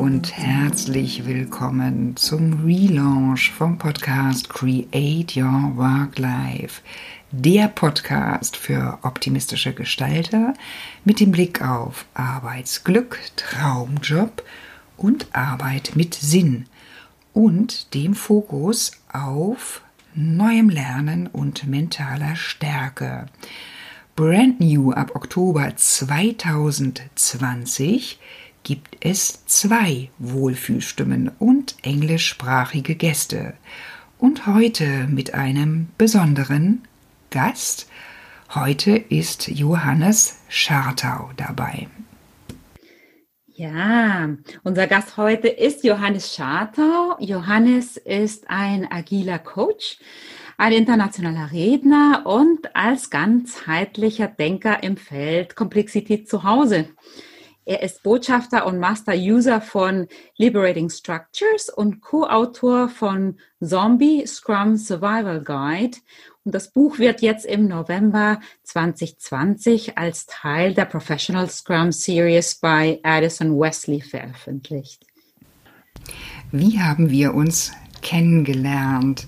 und herzlich willkommen zum Relaunch vom Podcast Create Your Work Life. Der Podcast für optimistische Gestalter mit dem Blick auf Arbeitsglück, Traumjob und Arbeit mit Sinn und dem Fokus auf neuem Lernen und mentaler Stärke. Brand new ab Oktober 2020 gibt es zwei Wohlfühlstimmen und englischsprachige Gäste. Und heute mit einem besonderen Gast. Heute ist Johannes Schartau dabei. Ja, unser Gast heute ist Johannes Schartau. Johannes ist ein agiler Coach, ein internationaler Redner und als ganzheitlicher Denker im Feld Komplexität zu Hause. Er ist Botschafter und Master User von Liberating Structures und Co-Autor von Zombie Scrum Survival Guide. Und das Buch wird jetzt im November 2020 als Teil der Professional Scrum Series bei Addison Wesley veröffentlicht. Wie haben wir uns kennengelernt?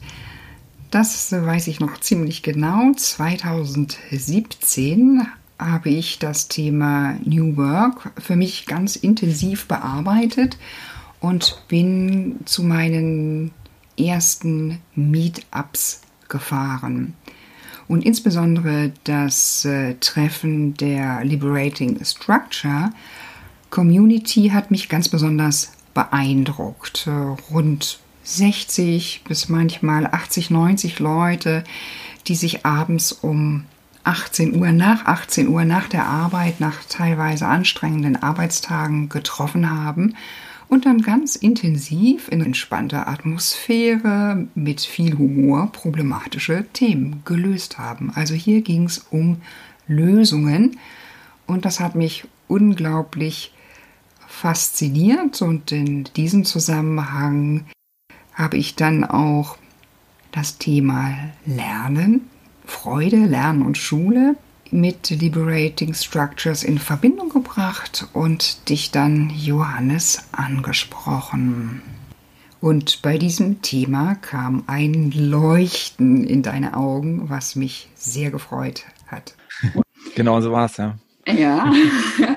Das weiß ich noch ziemlich genau. 2017 habe ich das Thema New Work für mich ganz intensiv bearbeitet und bin zu meinen ersten Meetups gefahren. Und insbesondere das äh, Treffen der Liberating Structure Community hat mich ganz besonders beeindruckt. Äh, rund 60 bis manchmal 80, 90 Leute, die sich abends um 18 Uhr, nach 18 Uhr, nach der Arbeit, nach teilweise anstrengenden Arbeitstagen getroffen haben und dann ganz intensiv in entspannter Atmosphäre mit viel Humor problematische Themen gelöst haben. Also hier ging es um Lösungen und das hat mich unglaublich fasziniert und in diesem Zusammenhang habe ich dann auch das Thema Lernen Freude, Lernen und Schule mit Liberating Structures in Verbindung gebracht und dich dann Johannes angesprochen. Und bei diesem Thema kam ein Leuchten in deine Augen, was mich sehr gefreut hat. Genau so war es, ja. Ja,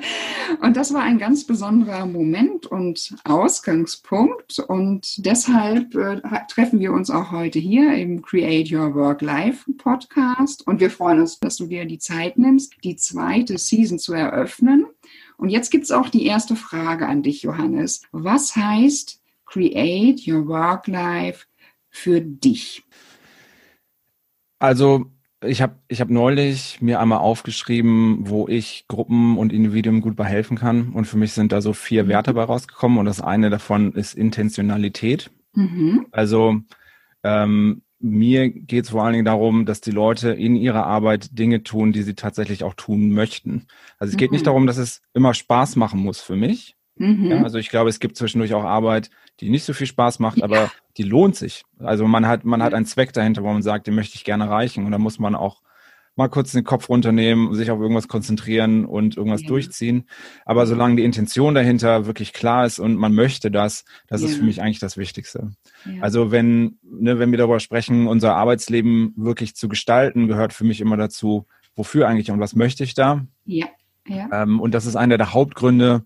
und das war ein ganz besonderer Moment und Ausgangspunkt. Und deshalb äh, treffen wir uns auch heute hier im Create Your Work Life Podcast. Und wir freuen uns, dass du dir die Zeit nimmst, die zweite Season zu eröffnen. Und jetzt gibt es auch die erste Frage an dich, Johannes. Was heißt Create Your Work Life für dich? Also ich habe ich hab neulich mir einmal aufgeschrieben, wo ich Gruppen und Individuen gut bei helfen kann. Und für mich sind da so vier mhm. Werte bei rausgekommen. Und das eine davon ist Intentionalität. Mhm. Also ähm, mir geht es vor allen Dingen darum, dass die Leute in ihrer Arbeit Dinge tun, die sie tatsächlich auch tun möchten. Also es geht nicht mhm. darum, dass es immer Spaß machen muss für mich. Mhm. Ja, also ich glaube, es gibt zwischendurch auch Arbeit, die nicht so viel Spaß macht, ja. aber die lohnt sich. Also man hat, man hat einen Zweck dahinter, wo man sagt, den möchte ich gerne erreichen. Und da muss man auch mal kurz den Kopf runternehmen, sich auf irgendwas konzentrieren und irgendwas ja. durchziehen. Aber solange die Intention dahinter wirklich klar ist und man möchte das, das ja. ist für mich eigentlich das Wichtigste. Ja. Also wenn, ne, wenn wir darüber sprechen, unser Arbeitsleben wirklich zu gestalten, gehört für mich immer dazu, wofür eigentlich und was möchte ich da? Ja. ja. Ähm, und das ist einer der Hauptgründe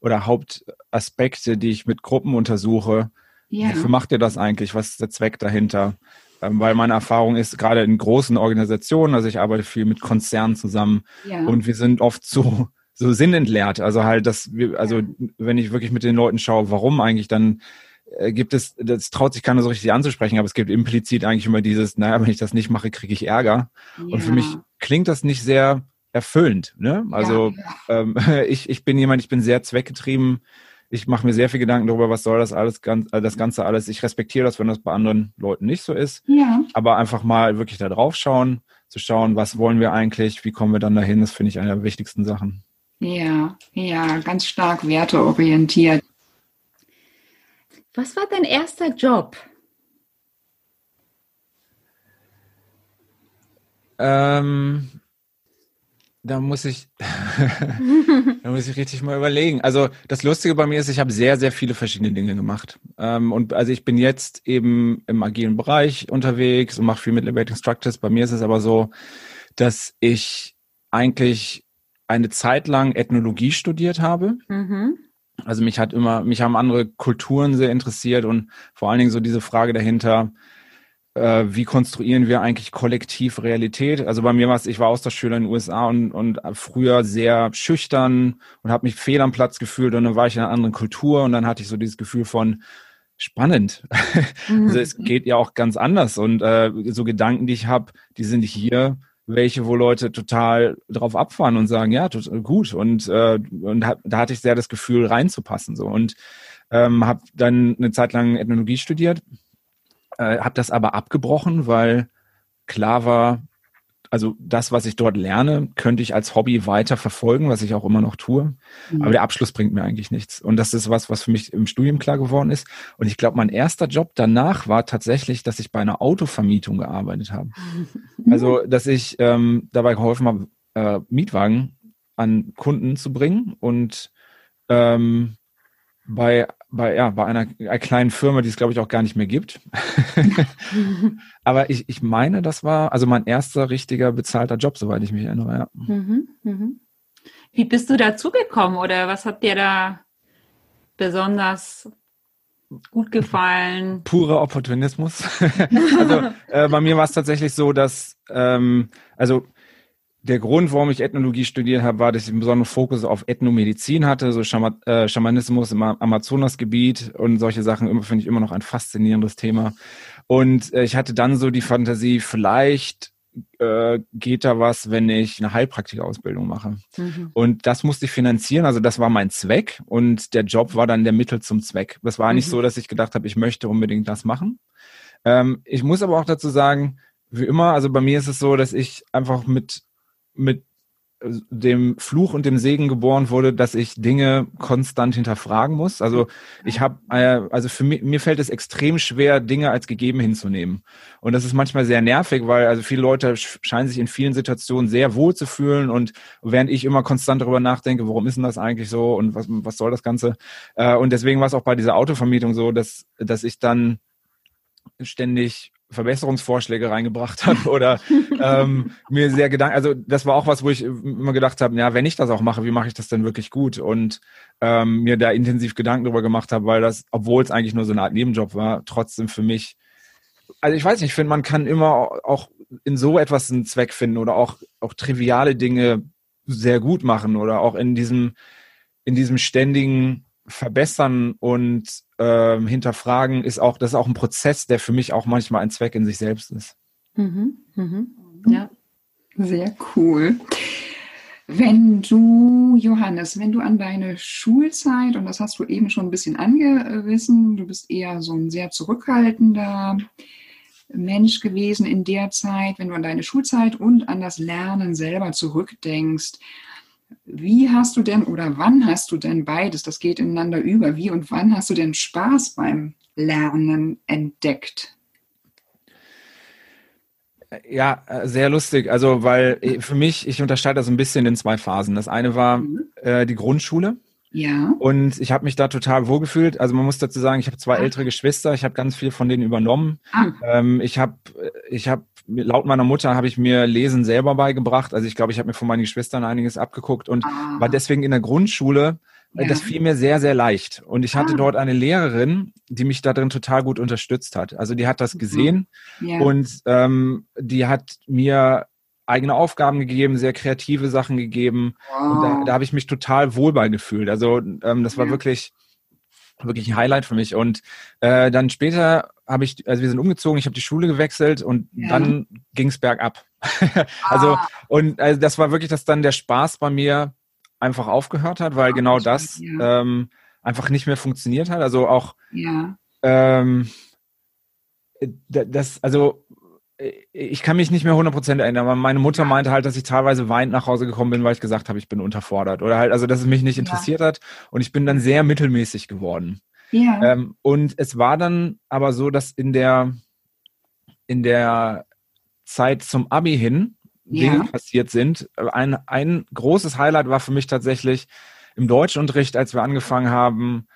oder Hauptaspekte, die ich mit Gruppen untersuche, ja. Wofür macht ihr das eigentlich? Was ist der Zweck dahinter? Ähm, weil meine Erfahrung ist, gerade in großen Organisationen, also ich arbeite viel mit Konzernen zusammen ja. und wir sind oft so, so sinnentleert. Also halt, dass wir, also ja. wenn ich wirklich mit den Leuten schaue, warum eigentlich, dann äh, gibt es, das traut sich keiner so richtig anzusprechen, aber es gibt implizit eigentlich immer dieses, naja, wenn ich das nicht mache, kriege ich Ärger. Ja. Und für mich klingt das nicht sehr erfüllend. Ne? Also ähm, ich, ich bin jemand, ich bin sehr zweckgetrieben ich mache mir sehr viel Gedanken darüber, was soll das alles, äh, das Ganze alles. Ich respektiere das, wenn das bei anderen Leuten nicht so ist. Ja. Aber einfach mal wirklich da drauf schauen, zu schauen, was wollen wir eigentlich, wie kommen wir dann dahin, das finde ich eine der wichtigsten Sachen. Ja, ja, ganz stark werteorientiert. Was war dein erster Job? Ähm, da muss ich, da muss ich richtig mal überlegen. Also das Lustige bei mir ist, ich habe sehr, sehr viele verschiedene Dinge gemacht. Ähm, und also ich bin jetzt eben im agilen Bereich unterwegs und mache viel mit Liberating Structures. Bei mir ist es aber so, dass ich eigentlich eine Zeit lang Ethnologie studiert habe. Mhm. Also mich hat immer, mich haben andere Kulturen sehr interessiert und vor allen Dingen so diese Frage dahinter, äh, wie konstruieren wir eigentlich kollektiv Realität? Also bei mir war es, ich war Austauschschüler in den USA und, und früher sehr schüchtern und habe mich fehl am Platz gefühlt und dann war ich in einer anderen Kultur und dann hatte ich so dieses Gefühl von spannend. Mhm. also es geht ja auch ganz anders und äh, so Gedanken, die ich habe, die sind hier welche, wo Leute total drauf abfahren und sagen, ja, gut. Und, äh, und hab, da hatte ich sehr das Gefühl, reinzupassen. So. Und ähm, habe dann eine Zeit lang Ethnologie studiert, äh, habe das aber abgebrochen, weil klar war, also das, was ich dort lerne, könnte ich als Hobby weiter verfolgen, was ich auch immer noch tue. Mhm. Aber der Abschluss bringt mir eigentlich nichts. Und das ist was, was für mich im Studium klar geworden ist. Und ich glaube, mein erster Job danach war tatsächlich, dass ich bei einer Autovermietung gearbeitet habe. Mhm. Also, dass ich ähm, dabei geholfen habe, äh, Mietwagen an Kunden zu bringen und ähm, bei, bei, ja, bei einer, einer kleinen Firma, die es, glaube ich, auch gar nicht mehr gibt. Aber ich, ich meine, das war also mein erster richtiger bezahlter Job, soweit ich mich erinnere. Ja. Mhm, mhm. Wie bist du dazugekommen oder was hat dir da besonders gut gefallen? Purer Opportunismus. also äh, bei mir war es tatsächlich so, dass ähm, also der Grund, warum ich Ethnologie studiert habe, war, dass ich einen besonderen Fokus auf Ethnomedizin hatte, so Schama äh, Schamanismus im Amazonasgebiet und solche Sachen finde ich immer noch ein faszinierendes Thema. Und äh, ich hatte dann so die Fantasie, vielleicht äh, geht da was, wenn ich eine Heilpraktikerausbildung mache. Mhm. Und das musste ich finanzieren, also das war mein Zweck und der Job war dann der Mittel zum Zweck. Das war mhm. nicht so, dass ich gedacht habe, ich möchte unbedingt das machen. Ähm, ich muss aber auch dazu sagen, wie immer, also bei mir ist es so, dass ich einfach mit mit äh, dem Fluch und dem Segen geboren wurde, dass ich Dinge konstant hinterfragen muss. Also ich habe, äh, also für mich, mir fällt es extrem schwer, Dinge als gegeben hinzunehmen. Und das ist manchmal sehr nervig, weil also viele Leute scheinen sich in vielen Situationen sehr wohl zu fühlen und während ich immer konstant darüber nachdenke, warum ist denn das eigentlich so und was, was soll das Ganze? Äh, und deswegen war es auch bei dieser Autovermietung so, dass, dass ich dann ständig Verbesserungsvorschläge reingebracht habe oder ähm, mir sehr Gedanken, also das war auch was, wo ich immer gedacht habe, ja, wenn ich das auch mache, wie mache ich das denn wirklich gut? Und ähm, mir da intensiv Gedanken darüber gemacht habe, weil das, obwohl es eigentlich nur so eine Art Nebenjob war, trotzdem für mich, also ich weiß nicht, ich finde, man kann immer auch in so etwas einen Zweck finden oder auch, auch triviale Dinge sehr gut machen oder auch in diesem, in diesem ständigen verbessern und ähm, hinterfragen ist auch, das ist auch ein Prozess, der für mich auch manchmal ein Zweck in sich selbst ist. Mhm, mhm. Ja, sehr cool. Wenn du, Johannes, wenn du an deine Schulzeit, und das hast du eben schon ein bisschen angerissen, du bist eher so ein sehr zurückhaltender Mensch gewesen in der Zeit, wenn du an deine Schulzeit und an das Lernen selber zurückdenkst, wie hast du denn oder wann hast du denn beides, das geht ineinander über, wie und wann hast du denn Spaß beim Lernen entdeckt? Ja, sehr lustig. Also, weil äh, für mich, ich unterscheide das ein bisschen in zwei Phasen. Das eine war mhm. äh, die Grundschule. Ja. Und ich habe mich da total wohlgefühlt. Also man muss dazu sagen, ich habe zwei ah. ältere Geschwister, ich habe ganz viel von denen übernommen. Ah. Ähm, ich habe ich hab laut meiner Mutter habe ich mir Lesen selber beigebracht. Also ich glaube, ich habe mir von meinen Geschwistern einiges abgeguckt und ah. war deswegen in der Grundschule. Äh, ja. Das fiel mir sehr, sehr leicht. Und ich hatte ah. dort eine Lehrerin, die mich da drin total gut unterstützt hat. Also die hat das gesehen ja. und ähm, die hat mir eigene Aufgaben gegeben, sehr kreative Sachen gegeben. Wow. Und da, da habe ich mich total wohl bei gefühlt. Also ähm, das war ja. wirklich wirklich ein Highlight für mich. Und äh, dann später habe ich, also wir sind umgezogen, ich habe die Schule gewechselt und ja. dann ging es bergab. also ah. und also das war wirklich, dass dann der Spaß bei mir einfach aufgehört hat, weil ah, genau das ja. ähm, einfach nicht mehr funktioniert hat. Also auch ja. ähm, das, also ich kann mich nicht mehr 100% erinnern, aber meine Mutter meinte halt, dass ich teilweise weinend nach Hause gekommen bin, weil ich gesagt habe, ich bin unterfordert. Oder halt, also dass es mich nicht interessiert ja. hat. Und ich bin dann sehr mittelmäßig geworden. Ja. Ähm, und es war dann aber so, dass in der, in der Zeit zum Abi hin Dinge ja. passiert sind. Ein, ein großes Highlight war für mich tatsächlich im Deutschunterricht, als wir angefangen haben,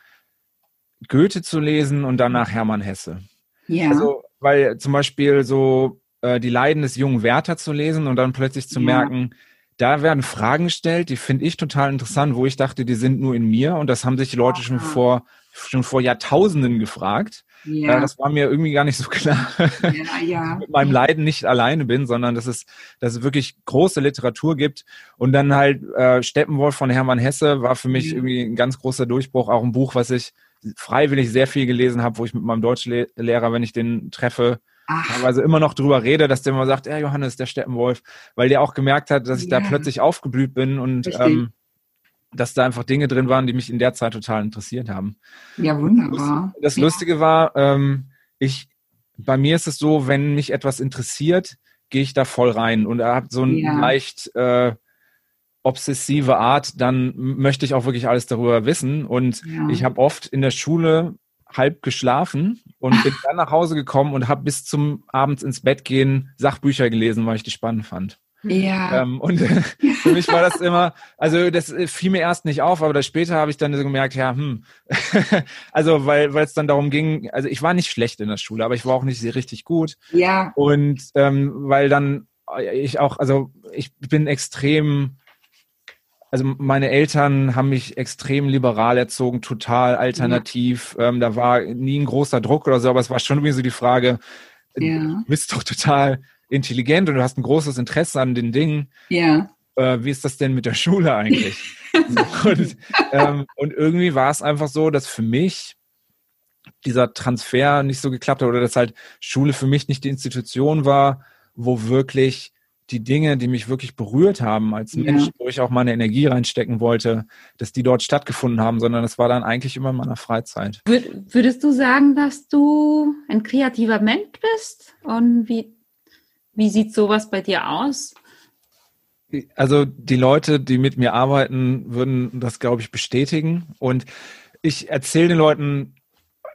Goethe zu lesen und danach Hermann Hesse. Ja. Also, weil zum Beispiel so äh, die Leiden des jungen Werther zu lesen und dann plötzlich zu ja. merken, da werden Fragen gestellt, die finde ich total interessant, wo ich dachte, die sind nur in mir und das haben sich die Leute schon vor schon vor Jahrtausenden gefragt. Ja. Äh, das war mir irgendwie gar nicht so klar, ja, ja. mit meinem Leiden nicht alleine bin, sondern dass es, dass es wirklich große Literatur gibt. Und dann halt äh, Steppenwolf von Hermann Hesse war für mich irgendwie ein ganz großer Durchbruch, auch ein Buch, was ich freiwillig sehr viel gelesen habe, wo ich mit meinem Deutschlehrer, wenn ich den treffe, Ach. teilweise immer noch drüber rede, dass der immer sagt, ja, Johannes, der Steppenwolf, weil der auch gemerkt hat, dass ich ja. da plötzlich aufgeblüht bin und ähm, dass da einfach Dinge drin waren, die mich in der Zeit total interessiert haben. Ja, wunderbar. Das, Lustige war, ähm, ich, bei mir ist es so, wenn mich etwas interessiert, gehe ich da voll rein und er hat so eine ja. leicht äh, obsessive Art, dann möchte ich auch wirklich alles darüber wissen. Und ja. ich habe oft in der Schule halb geschlafen und bin dann nach Hause gekommen und habe bis zum abends ins Bett gehen Sachbücher gelesen, weil ich die spannend fand. Ja. Ähm, und für mich war das immer, also das fiel mir erst nicht auf, aber das später habe ich dann so gemerkt, ja, hm. also weil weil es dann darum ging, also ich war nicht schlecht in der Schule, aber ich war auch nicht sehr richtig gut. Ja. Und ähm, weil dann ich auch, also ich bin extrem also meine Eltern haben mich extrem liberal erzogen, total alternativ. Ja. Ähm, da war nie ein großer Druck oder so, aber es war schon irgendwie so die Frage, ja. du bist doch total intelligent und du hast ein großes Interesse an den Dingen. Ja. Äh, wie ist das denn mit der Schule eigentlich? und, ähm, und irgendwie war es einfach so, dass für mich dieser Transfer nicht so geklappt hat oder dass halt Schule für mich nicht die Institution war, wo wirklich die Dinge, die mich wirklich berührt haben als Mensch, ja. wo ich auch meine Energie reinstecken wollte, dass die dort stattgefunden haben, sondern es war dann eigentlich immer in meiner Freizeit. Würdest du sagen, dass du ein kreativer Mensch bist? Und wie, wie sieht sowas bei dir aus? Also die Leute, die mit mir arbeiten, würden das, glaube ich, bestätigen. Und ich erzähle den Leuten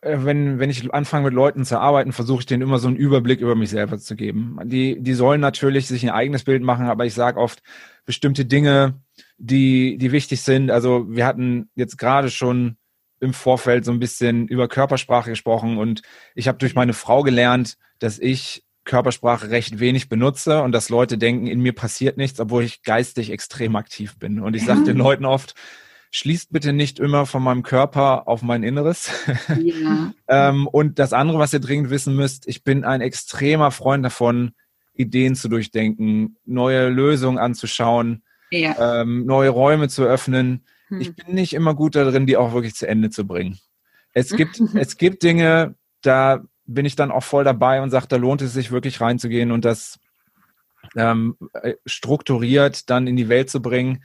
äh, wenn, wenn ich anfange mit Leuten zu arbeiten, versuche ich denen immer so einen Überblick über mich selber zu geben. Die, die sollen natürlich sich ein eigenes Bild machen, aber ich sage oft bestimmte Dinge, die, die wichtig sind. Also wir hatten jetzt gerade schon im Vorfeld so ein bisschen über Körpersprache gesprochen und ich habe durch meine Frau gelernt, dass ich Körpersprache recht wenig benutze und dass Leute denken, in mir passiert nichts, obwohl ich geistig extrem aktiv bin. Und ich sage den Leuten oft, schließt bitte nicht immer von meinem Körper auf mein Inneres. Ja. ähm, und das andere, was ihr dringend wissen müsst, ich bin ein extremer Freund davon, Ideen zu durchdenken, neue Lösungen anzuschauen, ja. ähm, neue Räume zu öffnen. Hm. Ich bin nicht immer gut darin, die auch wirklich zu Ende zu bringen. Es gibt, es gibt Dinge, da bin ich dann auch voll dabei und sage, da lohnt es sich wirklich reinzugehen und das ähm, äh, strukturiert dann in die Welt zu bringen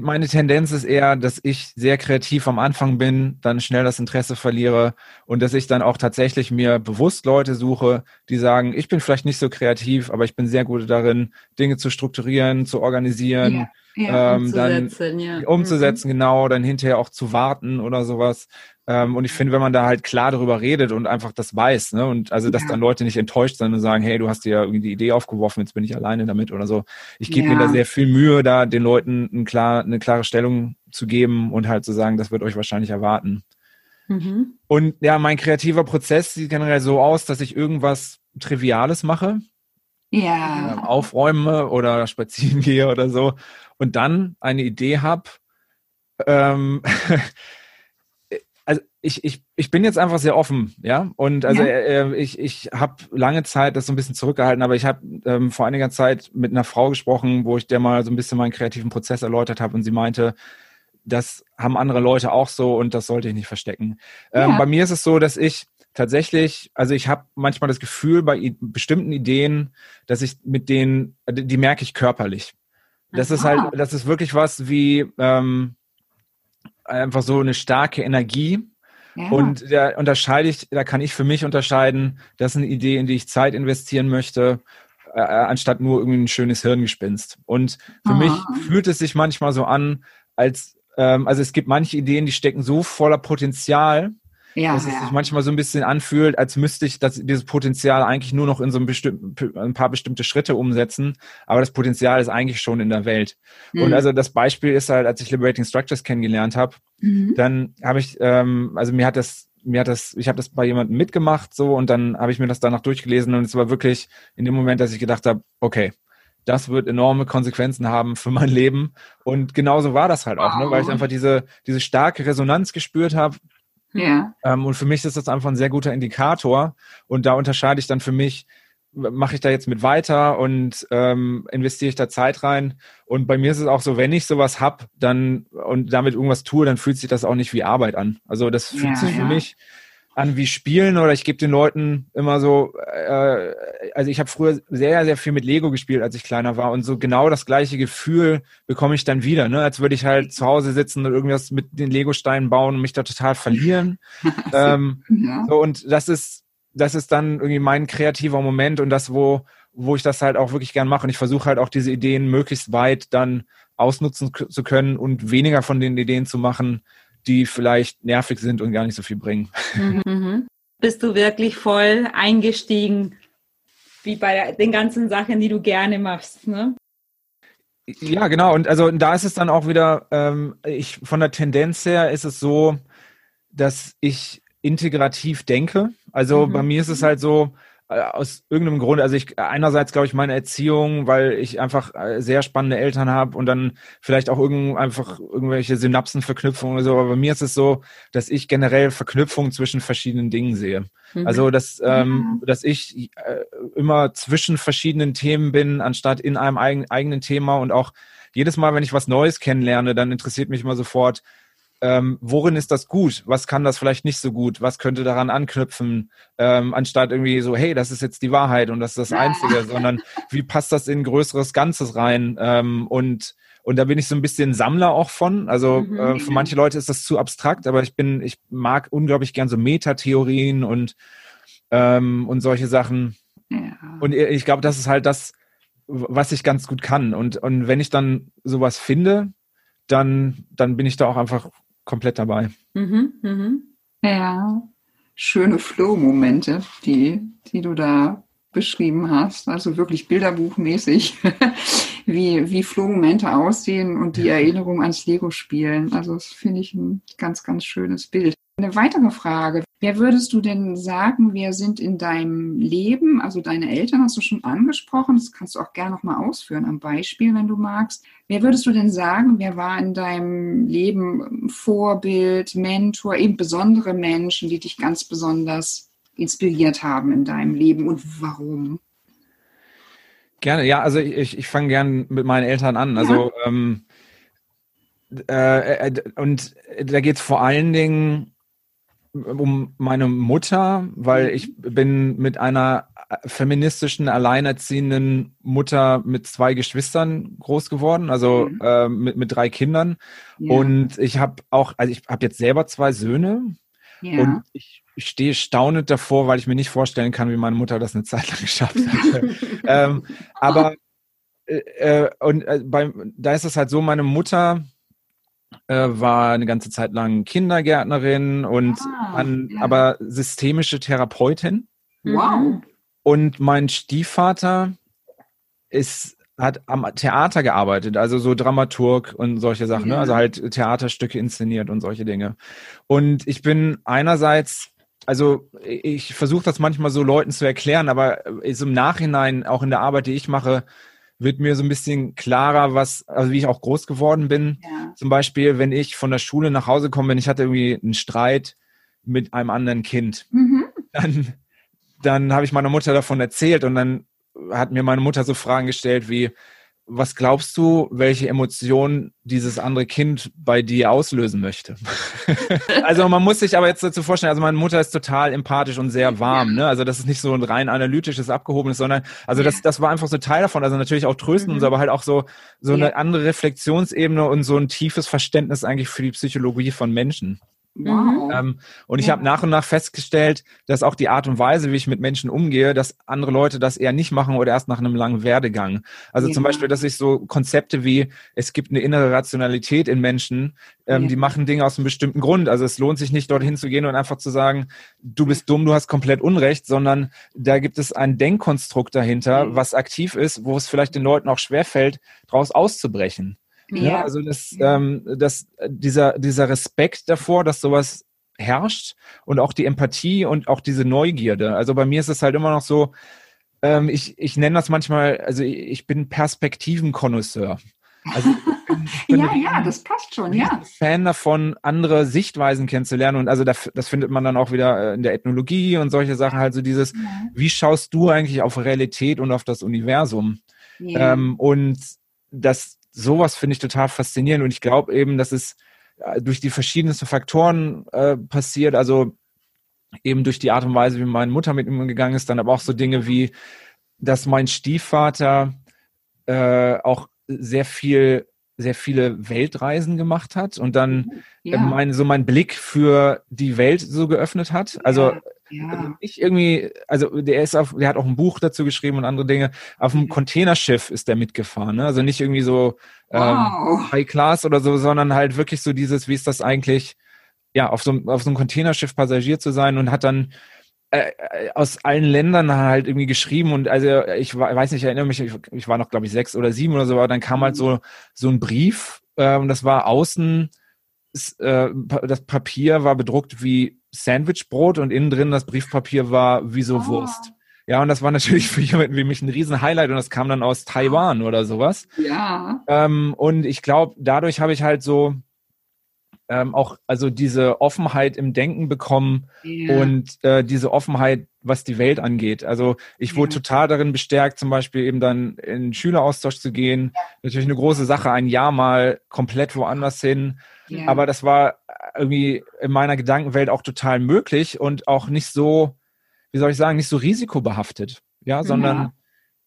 meine Tendenz ist eher, dass ich sehr kreativ am Anfang bin, dann schnell das Interesse verliere und dass ich dann auch tatsächlich mir bewusst Leute suche, die sagen, ich bin vielleicht nicht so kreativ, aber ich bin sehr gut darin, Dinge zu strukturieren, zu organisieren, ja. Ja, ähm, umzusetzen, dann ja. umzusetzen, mhm. genau, dann hinterher auch zu warten oder sowas. Ähm, und ich finde, wenn man da halt klar darüber redet und einfach das weiß, ne, und also, dass ja. dann Leute nicht enttäuscht sind und sagen, hey, du hast dir ja irgendwie die Idee aufgeworfen, jetzt bin ich alleine damit oder so. Ich gebe mir da sehr viel Mühe, da den Leuten ein klar, eine klare Stellung zu geben und halt zu sagen, das wird euch wahrscheinlich erwarten. Mhm. Und ja, mein kreativer Prozess sieht generell so aus, dass ich irgendwas Triviales mache. Ja. Ähm, aufräume oder spazieren gehe oder so und dann eine Idee habe, ähm, also ich, ich, ich bin jetzt einfach sehr offen, ja. Und also ja. Äh, ich, ich habe lange Zeit das so ein bisschen zurückgehalten, aber ich habe ähm, vor einiger Zeit mit einer Frau gesprochen, wo ich der mal so ein bisschen meinen kreativen Prozess erläutert habe und sie meinte, das haben andere Leute auch so und das sollte ich nicht verstecken. Ähm, ja. Bei mir ist es so, dass ich tatsächlich, also ich habe manchmal das Gefühl bei bestimmten Ideen, dass ich mit denen, die merke ich körperlich. Das Aha. ist halt, das ist wirklich was wie ähm, einfach so eine starke Energie. Ja. Und da unterscheide ich, da kann ich für mich unterscheiden, das ist eine Idee, in die ich Zeit investieren möchte, äh, anstatt nur irgendwie ein schönes Hirngespinst. Und für Aha. mich fühlt es sich manchmal so an, als ähm, also es gibt manche Ideen, die stecken so voller Potenzial, Ja, dass es ja. sich manchmal so ein bisschen anfühlt, als müsste ich das, dieses Potenzial eigentlich nur noch in so ein, paar bestimmte Schritte umsetzen. Aber das Potenzial ist eigentlich schon in der Welt. Mhm. Und also das Beispiel ist halt, als ich Liberating Structures kennengelernt habe, mhm. dann habe ich, ähm, also mir hat das mir hat das, ich habe das bei jemandem mitgemacht so und dann habe ich mir das danach durchgelesen und es war wirklich in dem Moment, dass ich gedacht habe, okay, das wird enorme Konsequenzen haben für mein Leben. Und genauso war das halt auch, wow. ne? weil ich einfach diese, diese starke Resonanz gespürt habe. Ja. Ähm, und für mich ist das einfach ein sehr guter Indikator. Und da unterscheide ich dann für mich, mache ich da jetzt mit weiter und ähm, investiere ich da Zeit rein. Und bei mir ist es auch so, wenn ich sowas hab, dann und damit irgendwas tue, dann fühlt sich das auch nicht wie Arbeit an. Also das fühlt ja, sich für ja. mich an wie Spielen oder ich gebe den Leuten immer so, äh, also ich habe früher sehr, sehr viel mit Lego gespielt, als ich kleiner war und so genau das gleiche Gefühl bekomme ich dann wieder, ne? als würde ich halt zu Hause sitzen und irgendwas mit den Lego-Steinen bauen und mich da total verlieren. ähm, ja. so, und das ist, das ist dann irgendwie mein kreativer Moment und das, wo, wo ich das halt auch wirklich gern mache und ich versuche halt auch diese Ideen möglichst weit dann ausnutzen zu können und weniger von den Ideen zu machen, die vielleicht nervig sind und gar nicht so viel bringen. Mhm. mhm. Bist du wirklich voll eingestiegen, wie bei den ganzen Sachen, die du gerne machst, ne? Ja, genau. Und also da ist es dann auch wieder, ähm, ich von der Tendenz her ist es so, dass ich integrativ denke. Also mhm. bei mir ist es halt so, aus irgendeinem Grund, also ich einerseits glaube ich meine Erziehung, weil ich einfach äh, sehr spannende Eltern habe und dann vielleicht auch irgend, einfach irgendwelche Synapsenverknüpfungen oder so, aber bei mir ist es so, dass ich generell Verknüpfungen zwischen verschiedenen Dingen sehe. Mhm. Also dass, ähm, dass ich äh, immer zwischen verschiedenen Themen bin, anstatt in einem eigen, eigenen Thema und auch jedes Mal, wenn ich was Neues kennenlerne, dann interessiert mich immer sofort, ähm, worin ist das gut? Was kann das vielleicht nicht so gut? Was könnte daran anknüpfen? Ähm, anstatt irgendwie so, hey, das ist jetzt die Wahrheit und das ist das Einzige, sondern wie passt das in ein größeres Ganzes rein? Ähm, und und da bin ich so ein bisschen Sammler auch von. Also mhm, äh, für manche Leute ist das zu abstrakt, aber ich bin, ich mag unglaublich gern so Metatheorien und ähm, und solche Sachen. Ja. Und ich glaube, das ist halt das, was ich ganz gut kann. Und und wenn ich dann sowas finde, dann dann bin ich da auch einfach komplett dabei. Mhm, mhm. Ja, schöne Flow-Momente, die, die du da beschrieben hast. Also wirklich bilderbuchmäßig, wie, wie Flow-Momente aussehen und die Erinnerung ans Lego-Spielen. Also das finde ich ein ganz, ganz schönes Bild. Eine weitere Frage. Wer würdest du denn sagen, wer sind in deinem Leben, also deine Eltern hast du schon angesprochen, das kannst du auch gerne nochmal ausführen am Beispiel, wenn du magst. Wer würdest du denn sagen, wer war in deinem Leben Vorbild, Mentor, eben besondere Menschen, die dich ganz besonders inspiriert haben in deinem Leben und warum? Gerne, ja, also ich, ich fange gern mit meinen Eltern an. Also ja. ähm, äh, äh, und da geht es vor allen Dingen um meine Mutter, weil mhm. ich bin mit einer feministischen, alleinerziehenden Mutter mit zwei Geschwistern groß geworden, also mhm. äh, mit, mit drei Kindern. Ja. Und ich habe auch, also ich habe jetzt selber zwei Söhne. Ja. Und ich, stehe staunend davor, weil ich mir nicht vorstellen kann, wie meine Mutter das eine Zeit lang geschafft hat. ähm, aber äh, äh, und äh, bei, da ist es halt so, meine Mutter äh, war eine ganze Zeit lang Kindergärtnerin und ah, an, ja. aber systemische Therapeutin. Wow. Und mein Stiefvater ist hat am Theater gearbeitet, also so Dramaturg und solche Sachen, ja. ne? also halt Theaterstücke inszeniert und solche Dinge. Und ich bin einerseits, also ich versuche das manchmal so Leuten zu erklären, aber ist im Nachhinein, auch in der Arbeit, die ich mache, wird mir so ein bisschen klarer, was, also wie ich auch groß geworden bin. Ja. Zum Beispiel, wenn ich von der Schule nach Hause komme, wenn ich hatte irgendwie einen Streit mit einem anderen Kind, mhm. dann, dann habe ich meiner Mutter davon erzählt und dann hat mir meine Mutter so Fragen gestellt wie, was glaubst du, welche Emotionen dieses andere Kind bei dir auslösen möchte? also man muss sich aber jetzt dazu vorstellen, also meine Mutter ist total empathisch und sehr warm, ne? Also das ist nicht so ein rein analytisches, abgehobenes, sondern also das, das war einfach so Teil davon. Also natürlich auch trösten mhm. uns, aber halt auch so, so eine andere Reflexionsebene und so ein tiefes Verständnis eigentlich für die Psychologie von Menschen. Wow. Ähm, und ich ja. habe nach und nach festgestellt, dass auch die Art und Weise, wie ich mit Menschen umgehe, dass andere Leute das eher nicht machen oder erst nach einem langen Werdegang. Also ja. zum Beispiel, dass ich so Konzepte wie, es gibt eine innere Rationalität in Menschen, ähm, ja. die machen Dinge aus einem bestimmten Grund. Also es lohnt sich nicht, dorthin zu gehen und einfach zu sagen, du bist dumm, du hast komplett Unrecht, sondern da gibt es ein Denkkonstrukt dahinter, was aktiv ist, wo es vielleicht den Leuten auch schwerfällt, daraus auszubrechen. Ja, ja also das, ähm, das, dieser, dieser Respekt davor, dass sowas herrscht und auch die Empathie und auch diese Neugierde. Also bei mir ist es halt immer noch so, ähm, ich, ich nenne das manchmal, also ich, ich bin Perspektivenkonnoisseur. Also ja, ja, das passt schon, ja. Fan davon, andere Sichtweisen kennenzulernen. Und also das, das findet man dann auch wieder äh, in der Ethnologie und solche Sachen. Halt so dieses, ja. wie schaust du eigentlich auf Realität und auf das Universum? Ja. Ähm, und das, sowas finde ich total faszinierend. Und ich glaube eben, dass es äh, durch die verschiedensten Faktoren äh, passiert, also eben durch die Art und Weise, wie meine Mutter mit ihm gegangen ist, dann aber auch so Dinge wie, dass mein Stiefvater äh, auch sehr viel sehr viele Weltreisen gemacht hat und dann ja. mein, so mein Blick für die Welt so geöffnet hat. Also ja. Ja. Ich irgendwie, also der ist auf, der hat auch ein Buch dazu geschrieben und andere Dinge. Auf einem Containerschiff ist der mitgefahren, ne? Also nicht irgendwie so ähm, wow. High Class oder so, sondern halt wirklich so dieses, wie ist das eigentlich, ja, auf so, auf so einem Containerschiff Passagier zu sein und hat dann äh, äh aus allen Ländern halt irgendwie geschrieben und also ich weiß nicht, ich erinnere mich, ich, ich war noch glaube ich sechs oder sieben oder so, aber dann kam halt so so ein Brief äh, und das war außen äh, das Papier war bedruckt wie Sandwichbrot und innen drin das Briefpapier war wie so oh. Wurst. Ja, und das war natürlich für jemanden wie mich ein riesen Highlight und das kam dann aus Taiwan oder sowas. Ja. Ähm, und ich glaube, dadurch habe ich halt so ähm, auch also diese Offenheit im Denken bekommen yeah. und äh, diese Offenheit, was die Welt angeht. Also ich wurde yeah. total darin bestärkt, zum Beispiel eben dann in Schüleraustausch zu gehen. Ja. Natürlich eine große Sache, ein Jahr mal komplett woanders hin. Aber das war irgendwie in meiner Gedankenwelt auch total möglich und auch nicht so, wie soll ich sagen, nicht so risikobehaftet. Ja, sondern, ja.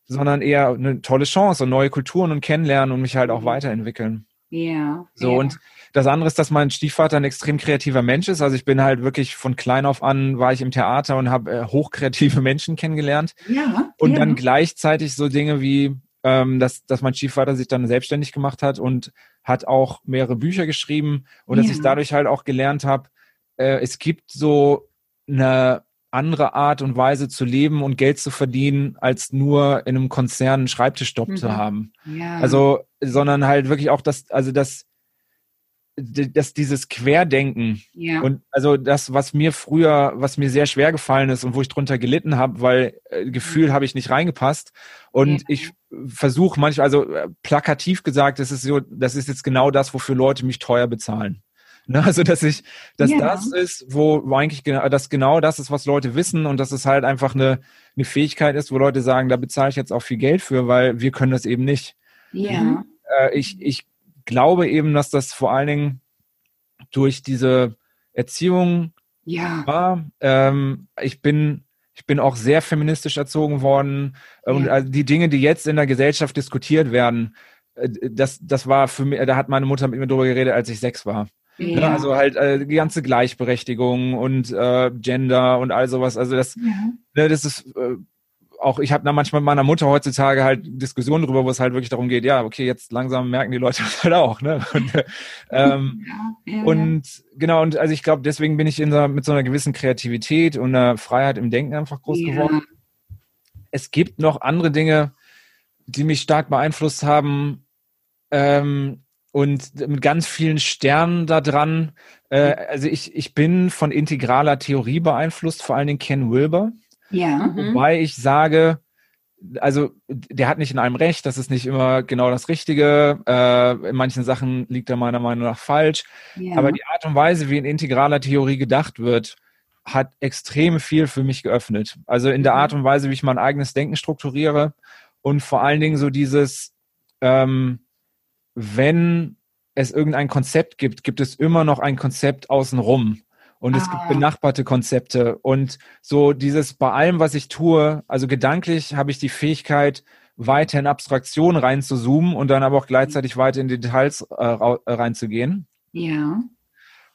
sondern eher eine tolle Chance und neue Kulturen und kennenlernen und mich halt auch weiterentwickeln. Ja. So, und das andere ist, dass mein Stiefvater ein extrem kreativer Mensch ist. Also ich bin halt wirklich von klein auf an, war ich im Theater und habe äh, hochkreative Menschen kennengelernt. Ja. Und ja. dann gleichzeitig so Dinge wie, ähm, dass, dass mein Stiefvater sich dann selbstständig gemacht hat und hat auch mehrere Bücher geschrieben und ja. dass ich dadurch halt auch gelernt habe, äh, es gibt so eine andere Art und Weise zu leben und Geld zu verdienen, als nur in einem Konzern einen Schreibtischjob mhm. zu haben. Ja. Also, sondern halt wirklich auch das, also das, dass dieses Querdenken ja. und also das, was mir früher, was mir sehr schwer gefallen ist und wo ich drunter gelitten habe, weil äh, Gefühl mhm. habe ich nicht reingepasst und ja. ich versuche manchmal, also äh, plakativ gesagt, das ist so, das ist jetzt genau das, wofür Leute mich teuer bezahlen. Ne? Also dass ich, dass ja. das ist, wo, wo eigentlich genau, das genau das ist, was Leute wissen und dass es halt einfach eine, eine Fähigkeit ist, wo Leute sagen, da bezahle ich jetzt auch viel Geld für, weil wir können das eben nicht. Ja. Äh, ich, ich glaube eben, dass das vor allen Dingen durch diese Erziehung ja. war. Ähm, ich bin ich bin auch sehr feministisch erzogen worden. Ja. Und also die Dinge, die jetzt in der Gesellschaft diskutiert werden, äh, das, das war für mich, da hat meine Mutter mit mir drüber geredet, als ich sechs war. Ja. Also halt äh, die ganze Gleichberechtigung und äh, Gender und all sowas. Also das, ja. ne, das ist äh, auch, ich habe da manchmal mit meiner Mutter heutzutage halt Diskussionen drüber, wo es halt wirklich darum geht, ja, okay, jetzt langsam merken die Leute das halt auch, ne? Und, ähm, ja, ja, und genau, und also ich glaube, deswegen bin ich in so, mit so einer gewissen Kreativität und einer Freiheit im Denken einfach groß geworden. Es gibt noch andere Dinge, die mich stark beeinflusst haben. Ähm, und mit ganz vielen Sternen da dran. Äh, also ich, ich bin von integraler Theorie beeinflusst, vor allen Dingen Ken Wilber. Ja. Mhm. Wobei ich sage, also der hat nicht in allem recht, das ist nicht immer genau das Richtige. Äh, in manchen Sachen liegt er meiner Meinung nach falsch. Ja. Aber die Art und Weise, wie in integraler Theorie gedacht wird, hat extrem viel für mich geöffnet. Also in der mhm. Art und Weise, wie ich mein eigenes Denken strukturiere und vor allen Dingen so dieses, ähm, wenn es irgendein Konzept gibt, gibt es immer noch ein Konzept außenrum. Und es ah. gibt benachbarte Konzepte. Und so dieses bei allem, was ich tue, also gedanklich habe ich die Fähigkeit, weiter in Abstraktion reinzuzoomen und dann aber auch gleichzeitig weiter in die Details äh, äh reinzugehen. Ja.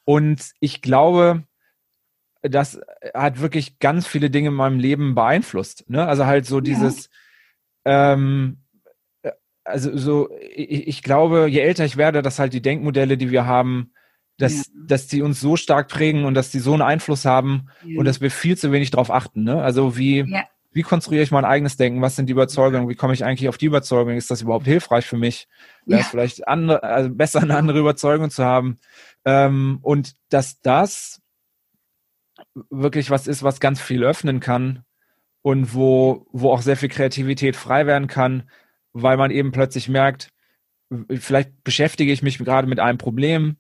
Und ich glaube, das hat wirklich ganz viele Dinge in meinem Leben beeinflusst. Ne? Also halt so dieses, ja. ähm, äh, also so, ich, ich, glaube, je älter ich werde, dass halt die Denkmodelle, die wir haben, dass, ja. dass die uns so stark prägen und dass die so einen Einfluss haben ja. und dass wir viel zu wenig darauf achten. Ne? Also wie, wie konstruiere ich mein eigenes Denken? Was sind die Überzeugungen? Wie komme ich eigentlich auf die Überzeugung? Ist das überhaupt hilfreich für mich? Wäre es vielleicht andere, also besser eine andere Überzeugung zu haben? Ähm, und dass das wirklich was ist, was ganz viel öffnen kann und wo, wo auch sehr viel Kreativität frei werden kann, weil man eben plötzlich merkt, vielleicht beschäftige ich mich gerade mit einem Problem,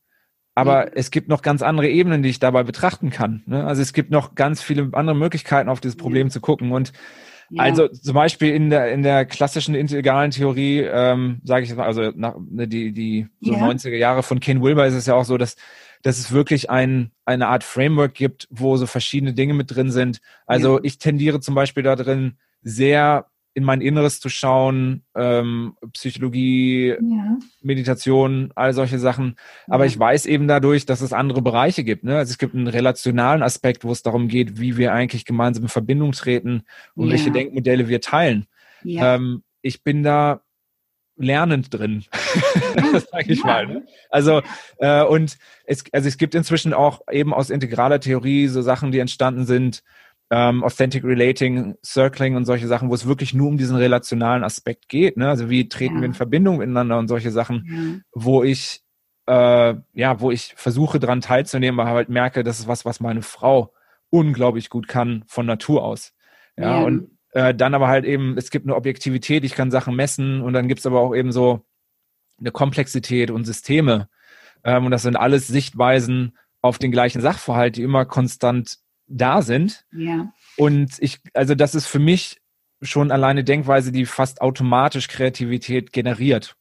aber ja. es gibt noch ganz andere Ebenen, die ich dabei betrachten kann. Ne? Also es gibt noch ganz viele andere Möglichkeiten, auf dieses Problem ja. zu gucken. Und ja. also zum Beispiel in der in der klassischen integralen Theorie, ähm, sage ich mal, also nach, ne, die die so 90er Jahre von Ken Wilber ist es ja auch so, dass dass es wirklich ein, eine Art Framework gibt, wo so verschiedene Dinge mit drin sind. Also ja. ich tendiere zum Beispiel da drin sehr in mein Inneres zu schauen, ähm, Psychologie, ja. Meditation, all solche Sachen. Aber ja. ich weiß eben dadurch, dass es andere Bereiche gibt. Ne? Also es gibt einen relationalen Aspekt, wo es darum geht, wie wir eigentlich gemeinsam in Verbindung treten und ja. welche Denkmodelle wir teilen. Ähm, ich bin da lernend drin, sage ich mal. Ne? Also äh, und es, also es gibt inzwischen auch eben aus integraler Theorie so Sachen, die entstanden sind, ähm, Authentic Relating, Circling und solche Sachen, wo es wirklich nur um diesen relationalen Aspekt geht. Ne? Also wie treten ja. wir in Verbindung miteinander und solche Sachen, ja. wo ich äh, ja, wo ich versuche dran teilzunehmen, aber halt merke, das ist was, was meine Frau unglaublich gut kann von Natur aus. Ja, und äh, dann aber halt eben, es gibt eine Objektivität, ich kann Sachen messen und dann gibt es aber auch eben so eine Komplexität und Systeme. Ähm, und das sind alles Sichtweisen auf den gleichen Sachverhalt, die immer konstant da sind. Ja. Und ich, also das ist für mich schon alleine Denkweise, die fast automatisch Kreativität generiert.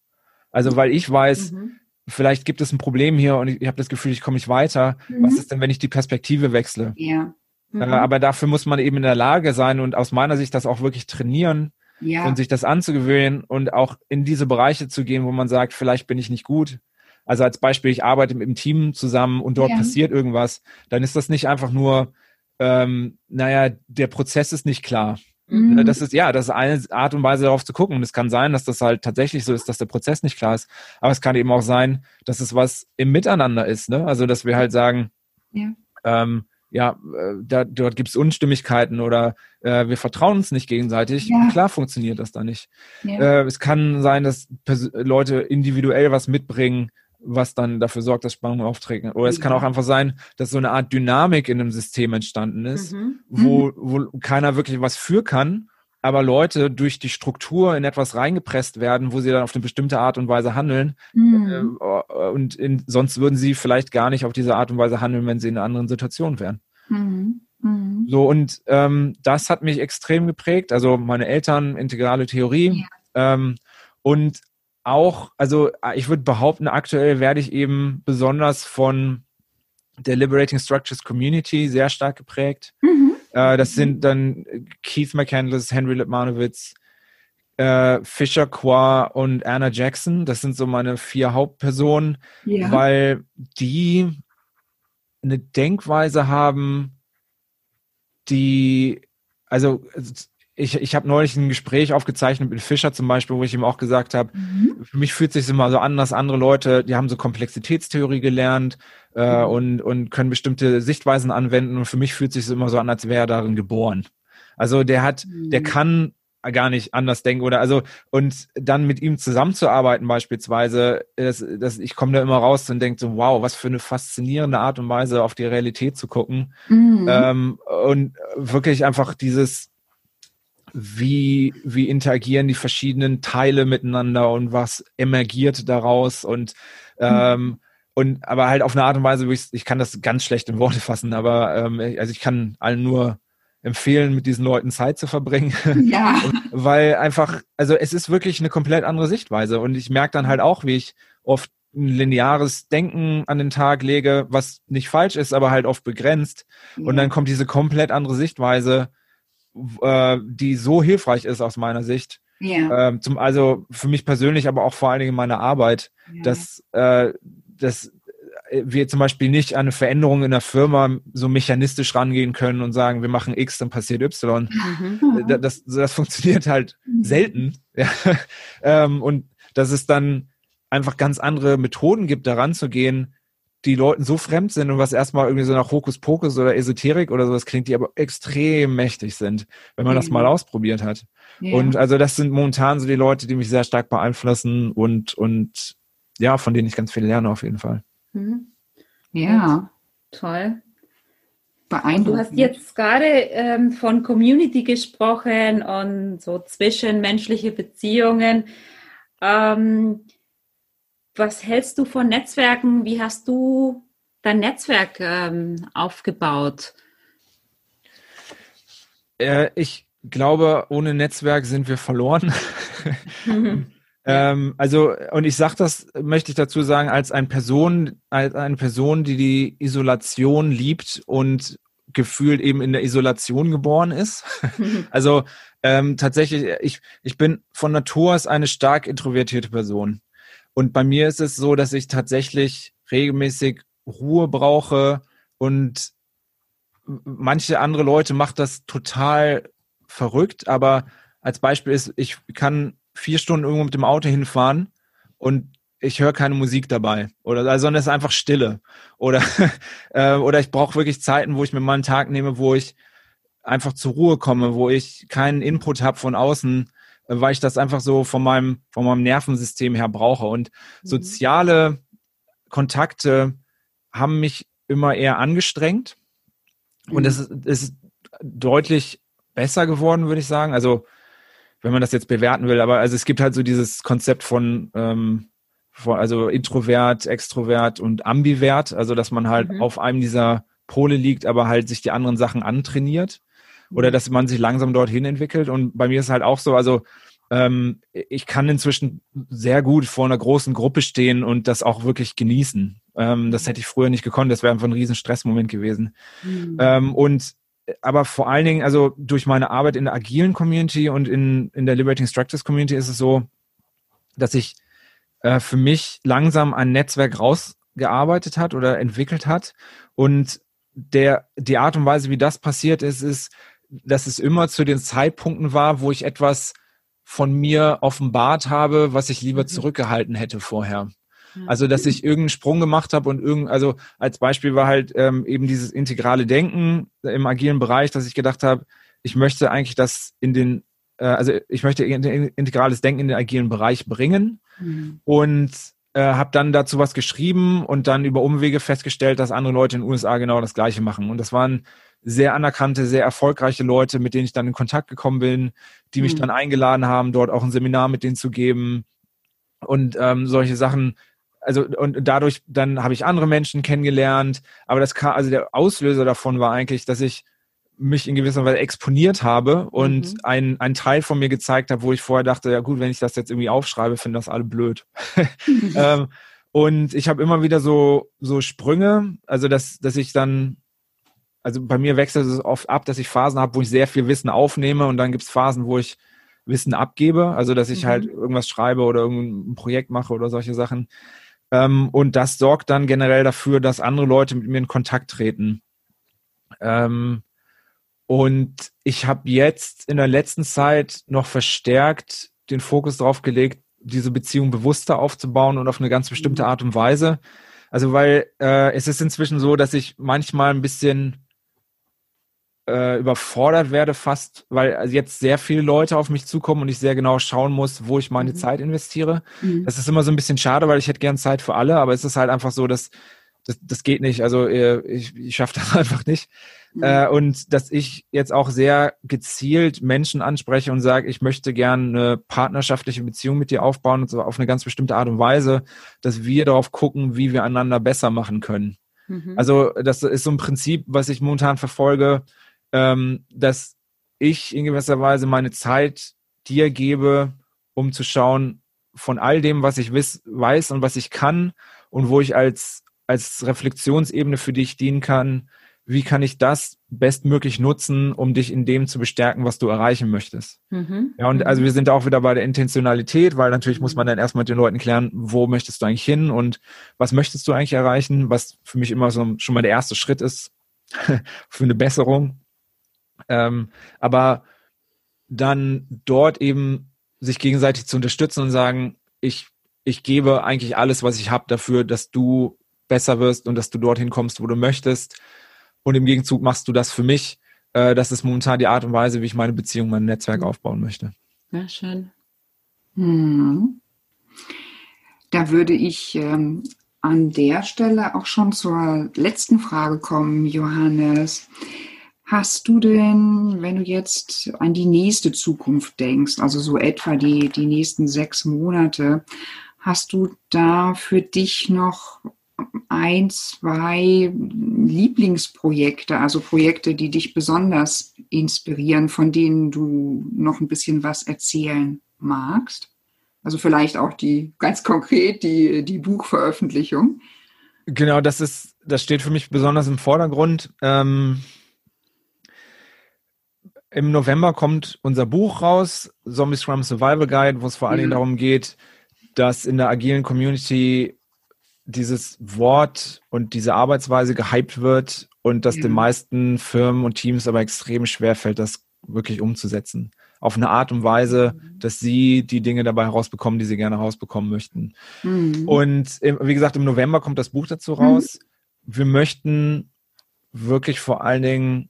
Also weil ich weiß, mhm. vielleicht gibt es ein Problem hier und ich, ich habe das Gefühl, ich komme nicht weiter. Mhm. Was ist denn, wenn ich die Perspektive wechsle? Ja. Mhm. Äh, aber dafür muss man eben in der Lage sein und aus meiner Sicht das auch wirklich trainieren ja. und sich das anzugewöhnen und auch in diese Bereiche zu gehen, wo man sagt, vielleicht bin ich nicht gut. Also als Beispiel, ich arbeite mit dem Team zusammen und dort ja. passiert irgendwas, dann ist das nicht einfach nur, ähm, naja, der Prozess ist nicht klar. Mhm. Das ist ja, das ist eine Art und Weise darauf zu gucken. Und es kann sein, dass das halt tatsächlich so ist, dass der Prozess nicht klar ist. Aber es kann eben auch sein, dass es was im Miteinander ist. Ne? Also dass wir halt sagen, ja. ähm, ja, äh, da, dort gibt es Unstimmigkeiten oder äh, wir vertrauen uns nicht gegenseitig. Ja. Klar funktioniert das da nicht. Ja. Äh, es kann sein, dass Leute individuell was mitbringen, was dann dafür sorgt, dass Spannungen auftreten. Oder es kann auch einfach sein, dass so eine Art Dynamik in einem System entstanden ist, mhm. wo, wo keiner wirklich was für kann, aber Leute durch die Struktur in etwas reingepresst werden, wo sie dann auf eine bestimmte Art und Weise handeln. Mhm. Äh, und in, sonst würden sie vielleicht gar nicht auf diese Art und Weise handeln, wenn sie in einer anderen Situation wären. Mhm. Mhm. So, und ähm, das hat mich extrem geprägt. Also meine Eltern, integrale Theorie. Ja. Ähm, und auch, also ich würde behaupten, aktuell werde ich eben besonders von der Liberating Structures Community sehr stark geprägt. Mhm. Äh, das sind dann Keith McCandless, Henry Lipmanowitz, äh, Fisher Qua und Anna Jackson. Das sind so meine vier Hauptpersonen, ja. weil die eine Denkweise haben, die, also ich, ich habe neulich ein Gespräch aufgezeichnet mit Fischer zum Beispiel, wo ich ihm auch gesagt habe, mhm. für mich fühlt es sich immer so an, dass andere Leute, die haben so Komplexitätstheorie gelernt äh, mhm. und, und können bestimmte Sichtweisen anwenden und für mich fühlt es sich immer so an, als wäre er darin geboren. Also der hat, mhm. der kann gar nicht anders denken oder also und dann mit ihm zusammenzuarbeiten beispielsweise, das, das, ich komme da immer raus und denke so, wow, was für eine faszinierende Art und Weise auf die Realität zu gucken mhm. ähm, und wirklich einfach dieses wie, wie interagieren die verschiedenen Teile miteinander und was emergiert daraus und ähm, und aber halt auf eine Art und Weise, ich, ich kann das ganz schlecht in Worte fassen, aber ähm, also ich kann allen nur empfehlen, mit diesen Leuten Zeit zu verbringen. Ja. Weil einfach, also es ist wirklich eine komplett andere Sichtweise. Und ich merke dann halt auch, wie ich oft ein lineares Denken an den Tag lege, was nicht falsch ist, aber halt oft begrenzt. Ja. Und dann kommt diese komplett andere Sichtweise, äh, die so hilfreich ist aus meiner Sicht. Ja. Ähm, zum, also für mich persönlich, aber auch vor allen Dingen in meiner Arbeit, ja. dass, äh, dass wir zum Beispiel nicht an eine Veränderung in der Firma so mechanistisch rangehen können und sagen, wir machen X, dann passiert Y. Mhm. Das, das funktioniert halt mhm. selten. Ja. Ähm, und dass es dann einfach ganz andere Methoden gibt, daran zu gehen, die Leuten so fremd sind und was erstmal irgendwie so nach Hokuspokus oder Esoterik oder sowas klingt, die aber extrem mächtig sind, wenn man mhm. das mal ausprobiert hat. Ja. Und also das sind momentan so die Leute, die mich sehr stark beeinflussen und, und ja, von denen ich ganz viel lerne auf jeden Fall. Mhm. Ja, toll. Beeindruckend. Du hast jetzt gerade ähm, von Community gesprochen und so zwischenmenschliche Beziehungen. Ähm, was hältst du von Netzwerken? Wie hast du dein Netzwerk ähm, aufgebaut? Äh, ich glaube, ohne Netzwerk sind wir verloren. Mhm. ähm, also, und ich sage das, möchte ich dazu sagen, als eine Person, als eine Person, die die Isolation liebt und gefühlt eben in der Isolation geboren ist. also ähm, tatsächlich, ich, ich bin von Natur aus eine stark introvertierte Person. Und bei mir ist es so, dass ich tatsächlich regelmäßig Ruhe brauche und manche andere Leute macht das total verrückt, aber als Beispiel ist, ich kann vier Stunden irgendwo mit dem Auto hinfahren und ich höre keine Musik dabei oder sondern es ist einfach Stille. Oder äh, oder ich brauche wirklich Zeiten, wo ich mir mal einen Tag nehme, wo ich einfach zur Ruhe komme, wo ich keinen Input habe von außen weil ich das einfach so von meinem, von meinem Nervensystem her brauche. Und mhm. soziale Kontakte haben mich immer eher angestrengt. Und mhm. es ist, ist deutlich besser geworden, würde ich sagen. Also, wenn man das jetzt bewerten will, aber also es gibt halt so dieses Konzept von, ähm, von also Introvert, Extrovert und Ambivert, also dass man halt mhm. auf einem dieser Pole liegt, aber halt sich die anderen Sachen antrainiert oder dass man sich langsam dorthin entwickelt. Und bei mir ist halt auch so, also ähm, ich kann inzwischen sehr gut vor einer großen Gruppe stehen und das auch wirklich genießen. Ähm, das hätte ich früher nicht gekonnt, das wäre einfach ein riesen Stressmoment gewesen. Mhm. Ähm, und aber vor allen Dingen, also durch meine Arbeit in der agilen Community und in, in der Liberating Structures Community ist es so, dass ich äh, für mich langsam ein Netzwerk rausgearbeitet hat oder entwickelt hat. Und der, die Art und Weise, wie das passiert ist, ist, dass es immer zu den Zeitpunkten war, wo ich etwas von mir offenbart habe, was ich lieber mhm. zurückgehalten hätte vorher. Also, dass ich irgendeinen Sprung gemacht habe und irgend, also als Beispiel war halt ähm, eben dieses integrale Denken im agilen Bereich, dass ich gedacht habe, ich möchte eigentlich das in den, äh, also ich möchte integrales Denken in den agilen Bereich bringen mhm. und äh, habe dann dazu was geschrieben und dann über Umwege festgestellt, dass andere Leute in den USA genau das Gleiche machen. Und das waren sehr anerkannte, sehr erfolgreiche Leute, mit denen ich dann in Kontakt gekommen bin, die mich mhm. dann eingeladen haben, dort auch ein Seminar mit denen zu geben und ähm, solche Sachen. Also und dadurch dann habe ich andere Menschen kennengelernt, aber das kam, also der Auslöser davon war eigentlich, dass ich mich in gewisser Weise exponiert habe und mhm. ein, ein Teil von mir gezeigt habe, wo ich vorher dachte, ja gut, wenn ich das jetzt irgendwie aufschreibe, finden das alle blöd. Ähm, und ich habe immer wieder so, so Sprünge, also dass, dass ich dann also bei mir wechselt es oft ab, dass ich Phasen habe, wo ich sehr viel Wissen aufnehme und dann gibt es Phasen, wo ich Wissen abgebe, also dass ich mhm. halt irgendwas schreibe oder irgendein Projekt mache oder solche Sachen. Ähm, und das sorgt dann generell dafür, dass andere Leute mit mir in Kontakt treten. Ähm, und ich habe jetzt in der letzten Zeit noch verstärkt den Fokus darauf gelegt, diese Beziehung bewusster aufzubauen und auf eine ganz bestimmte mhm. Art und Weise. Also weil äh, es ist inzwischen so, dass ich manchmal ein bisschen äh, überfordert werde fast, weil jetzt sehr viele Leute auf mich zukommen und ich sehr genau schauen muss, wo ich meine mhm. Zeit investiere. Mhm. Das ist immer so ein bisschen schade, weil ich hätte gern Zeit für alle, aber es ist halt einfach so, dass das, das geht nicht. Also äh, ich, ich schaffe das einfach nicht. Mhm. Äh, und dass ich jetzt auch sehr gezielt Menschen anspreche und sage, ich möchte gerne eine partnerschaftliche Beziehung mit dir aufbauen und so auf eine ganz bestimmte Art und Weise, dass wir darauf gucken, wie wir einander besser machen können. Mhm. Also das ist so ein Prinzip, was ich momentan verfolge, ähm, dass ich in gewisser Weise meine Zeit dir gebe, um zu schauen, von all dem, was ich wiss, weiß und was ich kann und wo ich als, als Reflexionsebene für dich dienen kann, wie kann ich das bestmöglich nutzen, um dich in dem zu bestärken, was du erreichen möchtest. Mhm. Ja, und also mhm. wir sind auch wieder bei der Intentionalität, weil natürlich muss man dann erstmal mit den Leuten klären, wo möchtest du eigentlich hin und was möchtest du eigentlich erreichen, was für mich immer so schon mal der erste Schritt ist für eine Besserung. Ähm, aber dann dort eben sich gegenseitig zu unterstützen und sagen, ich, ich gebe eigentlich alles, was ich habe dafür, dass du besser wirst und dass du dorthin kommst, wo du möchtest. Und im Gegenzug machst du das für mich. Äh, das ist momentan die Art und Weise, wie ich meine Beziehung, mein Netzwerk mhm. aufbauen möchte. Ja, schön. Hm. Da würde ich ähm, an der Stelle auch schon zur letzten Frage kommen, Johannes. Hast du denn, wenn du jetzt an die nächste Zukunft denkst, also so etwa die, die nächsten sechs Monate, hast du da für dich noch ein, zwei Lieblingsprojekte, also Projekte, die dich besonders inspirieren, von denen du noch ein bisschen was erzählen magst? Also vielleicht auch die ganz konkret die, die Buchveröffentlichung. Genau, das ist, das steht für mich besonders im Vordergrund. Ähm, Im November kommt unser Buch raus, Zombie Scrum Survival Guide, wo es vor allen Dingen darum geht, dass in der agilen Community dieses Wort und diese Arbeitsweise gehypt wird und dass ja. den meisten Firmen und Teams aber extrem schwer fällt, das wirklich umzusetzen auf eine Art und Weise, mhm. dass sie die Dinge dabei herausbekommen, die sie gerne herausbekommen möchten. Mhm. Und wie gesagt, im November kommt das Buch dazu raus. Mhm. Wir möchten wirklich vor allen Dingen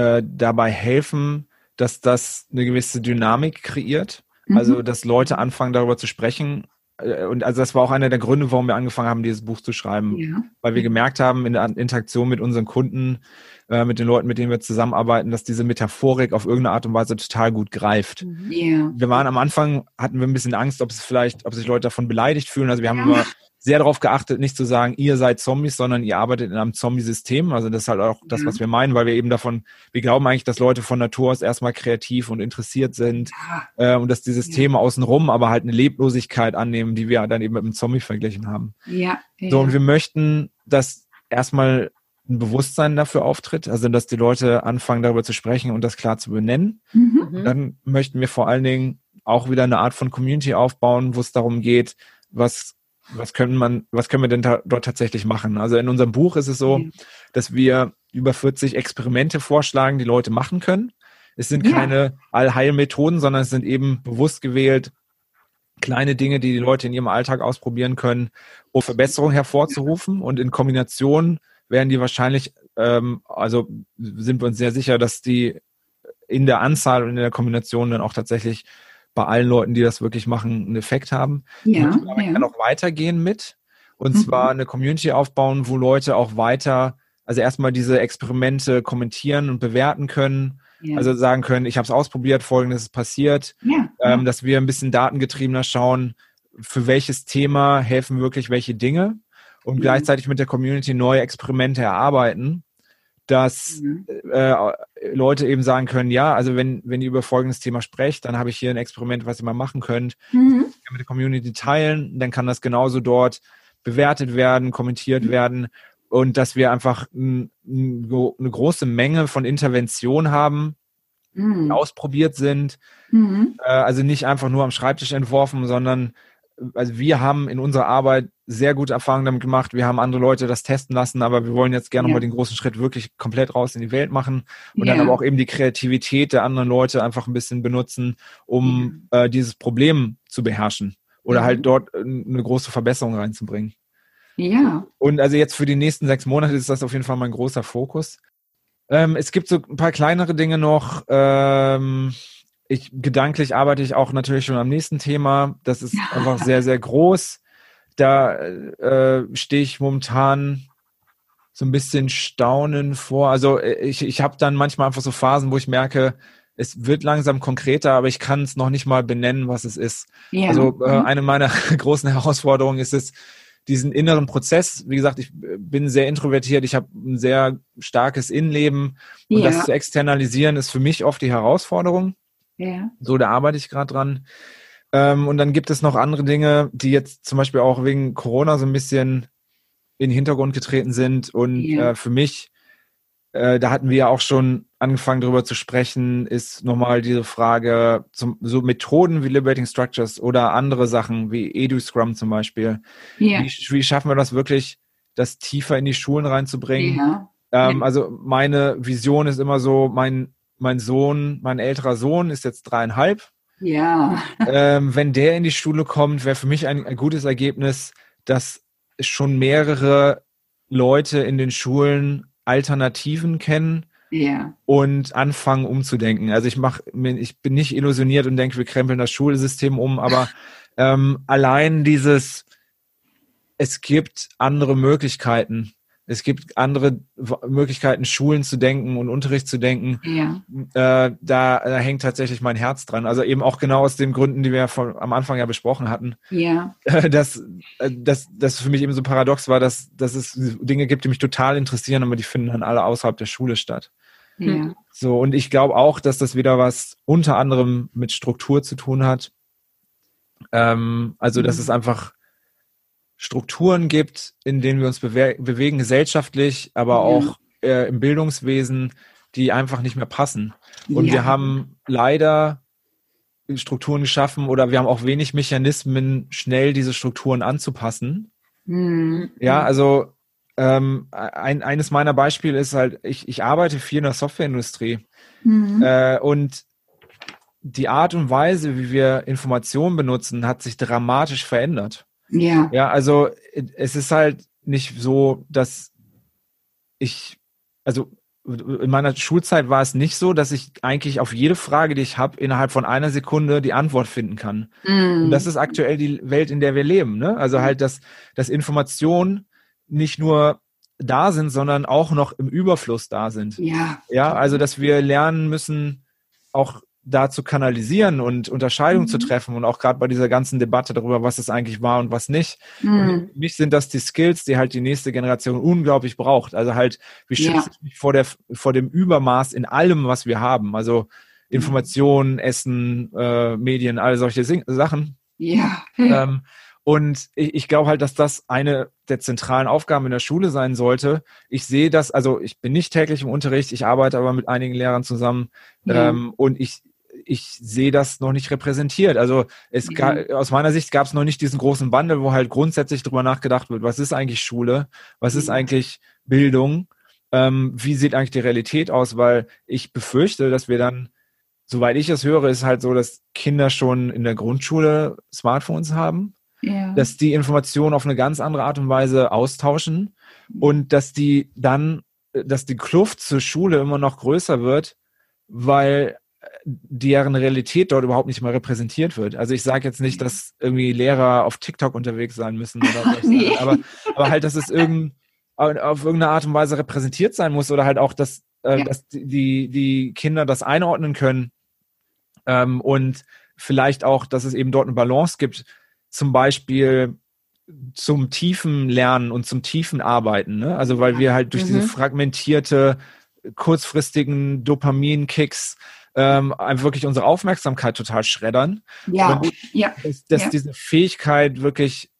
äh, dabei helfen, dass das eine gewisse Dynamik kreiert. Mhm. Also, dass Leute anfangen, darüber zu sprechen äh, und also das war auch einer der Gründe, warum wir angefangen haben, dieses Buch zu schreiben, ja. weil wir gemerkt haben in der Interaktion mit unseren Kunden, äh, mit den Leuten, mit denen wir zusammenarbeiten, dass diese Metaphorik auf irgendeine Art und Weise total gut greift. Yeah. Wir waren am Anfang, hatten wir ein bisschen Angst, ob es vielleicht, ob sich Leute davon beleidigt fühlen. Also wir haben ja. immer sehr darauf geachtet, nicht zu sagen, ihr seid Zombies, sondern ihr arbeitet in einem Zombie-System. Also das ist halt auch das, was wir meinen, weil wir eben davon, wir glauben eigentlich, dass Leute von Natur aus erstmal kreativ und interessiert sind äh, und dass die Systeme ja. außenrum aber halt eine Leblosigkeit annehmen, die wir dann eben mit einem Zombie verglichen haben. Ja. ja. So, und wir möchten, dass erstmal ein Bewusstsein dafür auftritt, also dass die Leute anfangen, darüber zu sprechen und das klar zu benennen. Mhm. Dann möchten wir vor allen Dingen auch wieder eine Art von Community aufbauen, wo es darum geht, was was können man, was können wir denn da, dort tatsächlich machen? Also in unserem Buch ist es so, mhm. dass wir über 40 Experimente vorschlagen, die Leute machen können. Es sind ja. keine Allheilmethoden, sondern es sind eben bewusst gewählt kleine Dinge, die die Leute in ihrem Alltag ausprobieren können, um Verbesserungen hervorzurufen. Und in Kombination werden die wahrscheinlich, ähm, also sind wir uns sehr sicher, dass die in der Anzahl und in der Kombination dann auch tatsächlich bei allen Leuten, die das wirklich machen, einen Effekt haben. Ja, und man ja. kann auch weitergehen mit. Und mhm. zwar eine Community aufbauen, wo Leute auch weiter, also erstmal diese Experimente kommentieren und bewerten können. Ja. Also sagen können, ich habe es ausprobiert, folgendes ist passiert. Ja, ähm, dass wir ein bisschen datengetriebener schauen, für welches Thema helfen wirklich welche Dinge und gleichzeitig mit der Community neue Experimente erarbeiten dass mhm. äh, Leute eben sagen können, ja, also wenn, wenn ihr über folgendes Thema sprecht, dann habe ich hier ein Experiment, was ihr mal machen könnt. Mhm. mit der Community teilen, dann kann das genauso dort bewertet werden, kommentiert mhm. werden und dass wir einfach eine große Menge von Intervention haben, mhm. die ausprobiert sind. Mhm. Äh, also nicht einfach nur am Schreibtisch entworfen, sondern also wir haben in unserer Arbeit sehr gute Erfahrungen damit gemacht. Wir haben andere Leute das testen lassen, aber wir wollen jetzt gerne ja. mal den großen Schritt wirklich komplett raus in die Welt machen und ja. dann aber auch eben die Kreativität der anderen Leute einfach ein bisschen benutzen, um ja. äh, dieses Problem zu beherrschen oder halt dort eine große Verbesserung reinzubringen. Ja. Und also jetzt für die nächsten sechs Monate ist das auf jeden Fall mein großer Fokus. Ähm, es gibt so ein paar kleinere Dinge noch. Ähm, ich gedanklich arbeite ich auch natürlich schon am nächsten Thema. Das ist einfach sehr, sehr groß. Da äh, stehe ich momentan so ein bisschen staunen vor. Also äh, ich, ich habe dann manchmal einfach so Phasen, wo ich merke, es wird langsam konkreter, aber ich kann es noch nicht mal benennen, was es ist. Ja. Also äh, mhm. eine meiner großen Herausforderungen ist es, diesen inneren Prozess, wie gesagt, ich bin sehr introvertiert, ich habe ein sehr starkes Innenleben und ja. das zu externalisieren ist für mich oft die Herausforderung. Ja. So, da arbeite ich gerade dran. Ähm, und dann gibt es noch andere Dinge, die jetzt zum Beispiel auch wegen Corona so ein bisschen in den Hintergrund getreten sind und ja. äh, für mich äh, da hatten wir ja auch schon angefangen darüber zu sprechen, ist nochmal diese Frage, zum, so Methoden wie Liberating Structures oder andere Sachen wie EduScrum zum Beispiel. Yeah. Wie, wie, schaffen wir das wirklich, das tiefer in die Schulen reinzubringen? Ähm, also meine Vision ist immer so, mein, mein Sohn, mein älterer Sohn ist jetzt dreieinhalb. Ja. Ähm, wenn der in die Schule kommt, wäre für mich ein, ein gutes Ergebnis, dass schon mehrere Leute in den Schulen Alternativen kennen ja. und anfangen umzudenken. Also ich mache, ich bin nicht illusioniert und denke, wir krempeln das Schulsystem um, aber ähm, allein dieses, es gibt andere Möglichkeiten. Es gibt andere Möglichkeiten, Schulen zu denken und Unterricht zu denken. Ja. Äh, da, da, hängt tatsächlich mein Herz dran. Also eben auch genau aus den Gründen, die wir von, am Anfang ja besprochen hatten. Ja. Dass, dass, dass für mich eben so paradox war, dass, dass es Dinge gibt, die mich total interessieren, aber die finden dann alle außerhalb der Schule statt. Ja. So, und ich glaube auch, dass das wieder was unter anderem mit Struktur zu tun hat. Ähm, also, dass mhm. es einfach Strukturen gibt, in denen wir uns bewe bewegen, gesellschaftlich, aber ja. auch äh, im Bildungswesen, die einfach nicht mehr passen. Und ja. wir haben leider Strukturen geschaffen oder wir haben auch wenig Mechanismen, schnell diese Strukturen anzupassen. Mhm. Ja, also ähm, ein, eines meiner Beispiele ist halt, ich, ich arbeite viel in der Softwareindustrie mhm. äh, und die Art und Weise, wie wir Informationen benutzen, hat sich dramatisch verändert. Ja. Ja, also es ist halt nicht so, dass ich, also in meiner Schulzeit war es nicht so, dass ich eigentlich auf jede Frage, die ich habe, innerhalb von einer Sekunde die Antwort finden kann. Mm. Und das ist aktuell die Welt, in der wir leben. Ne? Also halt, dass, dass Informationen nicht nur da sind, sondern auch noch im Überfluss da sind. Ja. Ja, also dass wir lernen müssen, auch da zu kanalisieren und Unterscheidungen mhm. zu treffen und auch gerade bei dieser ganzen Debatte darüber, was es eigentlich war und was nicht. Mhm. für mich sind das die Skills, die halt die nächste Generation unglaublich braucht. Also halt, wie schütze ja. ich mich vor der vor dem Übermaß in allem, was wir haben. Also Informationen, Essen, äh, Medien, all solche Sachen. Ja. Ähm, und ich, ich glaube halt, dass das eine der zentralen Aufgaben in der Schule sein sollte. Ich sehe das, also ich bin nicht täglich im Unterricht, ich arbeite aber mit einigen Lehrern zusammen ja. ähm, und ich, ich sehe das noch nicht repräsentiert. Also es mhm. gab, aus meiner Sicht gab es noch nicht diesen großen Wandel, wo halt grundsätzlich drüber nachgedacht wird, was ist eigentlich Schule, was mhm. ist eigentlich Bildung, ähm, wie sieht eigentlich die Realität aus, weil ich befürchte, dass wir dann, soweit ich es höre, ist halt so, dass Kinder schon in der Grundschule Smartphones haben, ja. dass die Informationen auf eine ganz andere Art und Weise austauschen mhm. und dass die dann, dass die Kluft zur Schule immer noch größer wird, weil deren Realität dort überhaupt nicht mehr repräsentiert wird. Also ich sage jetzt nicht, dass irgendwie Lehrer auf TikTok unterwegs sein müssen, oder nee. aber, aber halt, dass es irgend, auf irgendeine Art und Weise repräsentiert sein muss oder halt auch, dass, äh, ja. dass die, die Kinder das einordnen können ähm, und vielleicht auch, dass es eben dort eine Balance gibt, zum Beispiel zum tiefen Lernen und zum tiefen Arbeiten. Ne? Also weil wir halt durch mhm. diese fragmentierte, kurzfristigen Dopaminkicks ähm, wirklich unsere Aufmerksamkeit total schreddern. Ja, und ja. Dass, dass ja. diese Fähigkeit wirklich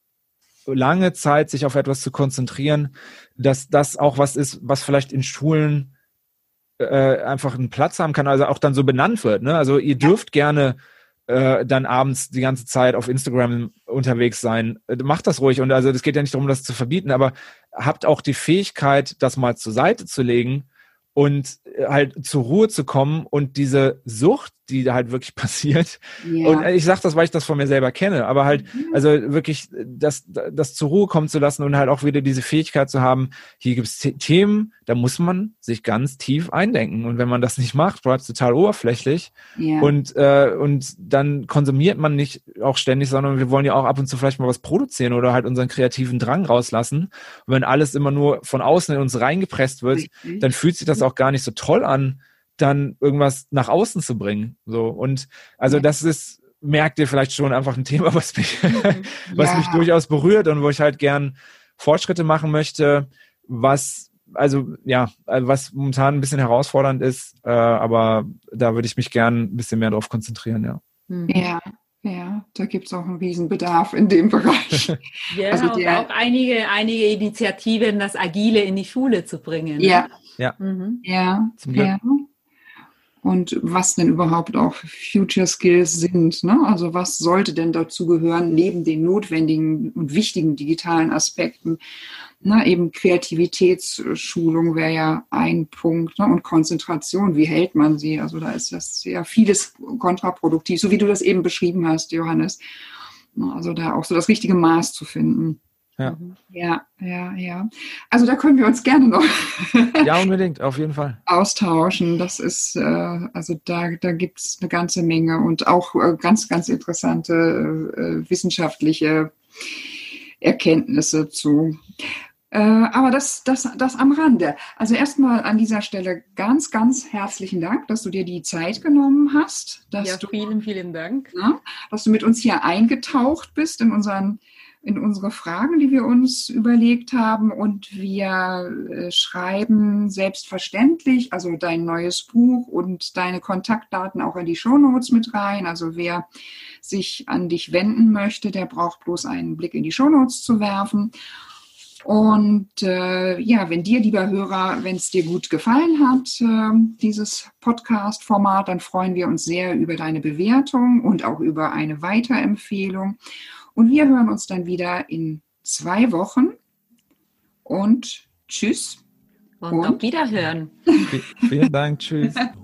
lange Zeit sich auf etwas zu konzentrieren, dass das auch was ist, was vielleicht in Schulen äh, einfach einen Platz haben kann, also auch dann so benannt wird. Ne? Also ihr dürft ja. gerne äh, dann abends die ganze Zeit auf Instagram unterwegs sein. Macht das ruhig. Und also es geht ja nicht darum, das zu verbieten, aber habt auch die Fähigkeit, das mal zur Seite zu legen und äh, halt zur Ruhe zu kommen und diese Sucht, die da halt wirklich passiert. Ja. Und ich sage das, weil ich das von mir selber kenne, aber halt, mhm. also wirklich das, das zur Ruhe kommen zu lassen und halt auch wieder diese Fähigkeit zu haben, hier gibt es Themen, da muss man sich ganz tief eindenken. Und wenn man das nicht macht, bleibt es total oberflächlich. Ja. Und, äh, und dann konsumiert man nicht auch ständig, sondern wir wollen ja auch ab und zu vielleicht mal was produzieren oder halt unseren kreativen Drang rauslassen. Und wenn alles immer nur von außen in uns reingepresst wird, Richtig. dann fühlt sich das auch gar nicht so toll an, dann irgendwas nach außen zu bringen. So und also ja. das ist merkt ihr vielleicht schon einfach ein Thema, was mich was ja. mich durchaus berührt und wo ich halt gern Fortschritte machen möchte, was also ja, was momentan ein bisschen herausfordernd ist, äh, aber da würde ich mich gern ein bisschen mehr drauf konzentrieren, ja. Ja, Ja, da gibt es auch einen Riesenbedarf in dem Bereich. ja, also und auch einige, einige Initiativen, das Agile in die Schule zu bringen. Ja, ja, mhm. ja, ja. Und was denn überhaupt auch Future Skills sind. Ne? Also was sollte denn dazu gehören, neben den notwendigen und wichtigen digitalen Aspekten? Na, eben Kreativitätsschulung wäre ja ein Punkt ne? und Konzentration, wie hält man sie? Also da ist das sehr vieles kontraproduktiv, so wie du das eben beschrieben hast, Johannes. Also da auch so das richtige Maß zu finden. Ja. ja, ja, ja. Also da können wir uns gerne noch ja, unbedingt, auf jeden Fall. austauschen. Das ist, äh, also da, da gibt es eine ganze Menge und auch äh, ganz, ganz interessante äh, wissenschaftliche Erkenntnisse zu. Äh, aber das, das, das am Rande. Also erstmal an dieser Stelle ganz, ganz herzlichen Dank, dass du dir die Zeit genommen hast. Dass ja, du, vielen, vielen Dank. Ja, dass du mit uns hier eingetaucht bist in unseren in unsere Fragen, die wir uns überlegt haben. Und wir äh, schreiben selbstverständlich, also dein neues Buch und deine Kontaktdaten auch in die Shownotes mit rein. Also wer sich an dich wenden möchte, der braucht bloß einen Blick in die Shownotes zu werfen. Und äh, ja, wenn dir, lieber Hörer, wenn es dir gut gefallen hat, äh, dieses Podcast-Format, dann freuen wir uns sehr über deine Bewertung und auch über eine Weiterempfehlung. Und wir hören uns dann wieder in zwei Wochen. Und tschüss. Und, und auf Wiederhören. Vielen Dank. Tschüss.